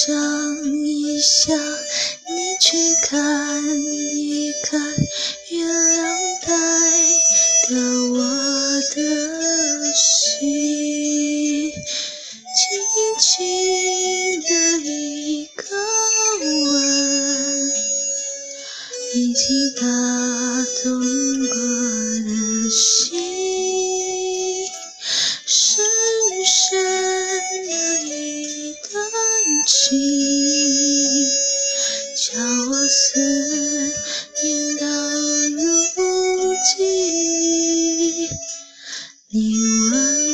想一想，你去看一看，月亮代表我的心，轻轻的一个吻，已经打动我的心。思念到如今。你问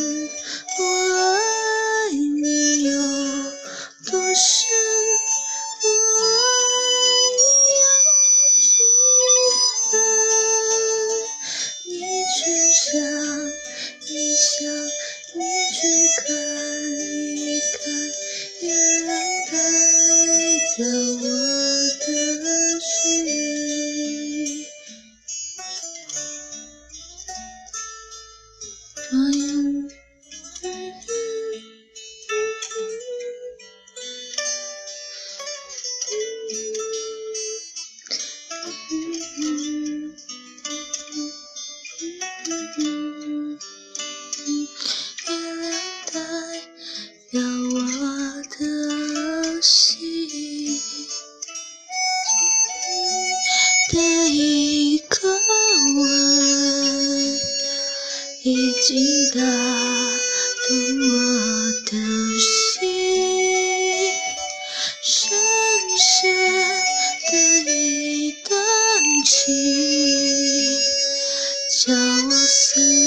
已经打动我的心，深深的一段情，叫我思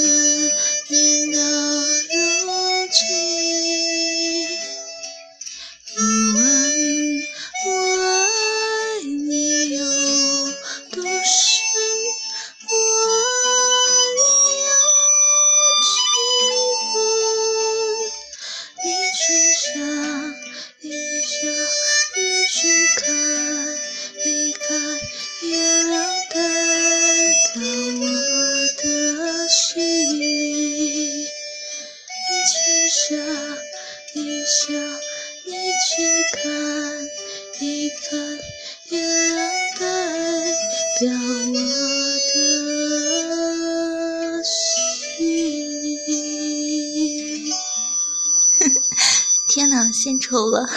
我的心。天哪，献丑了。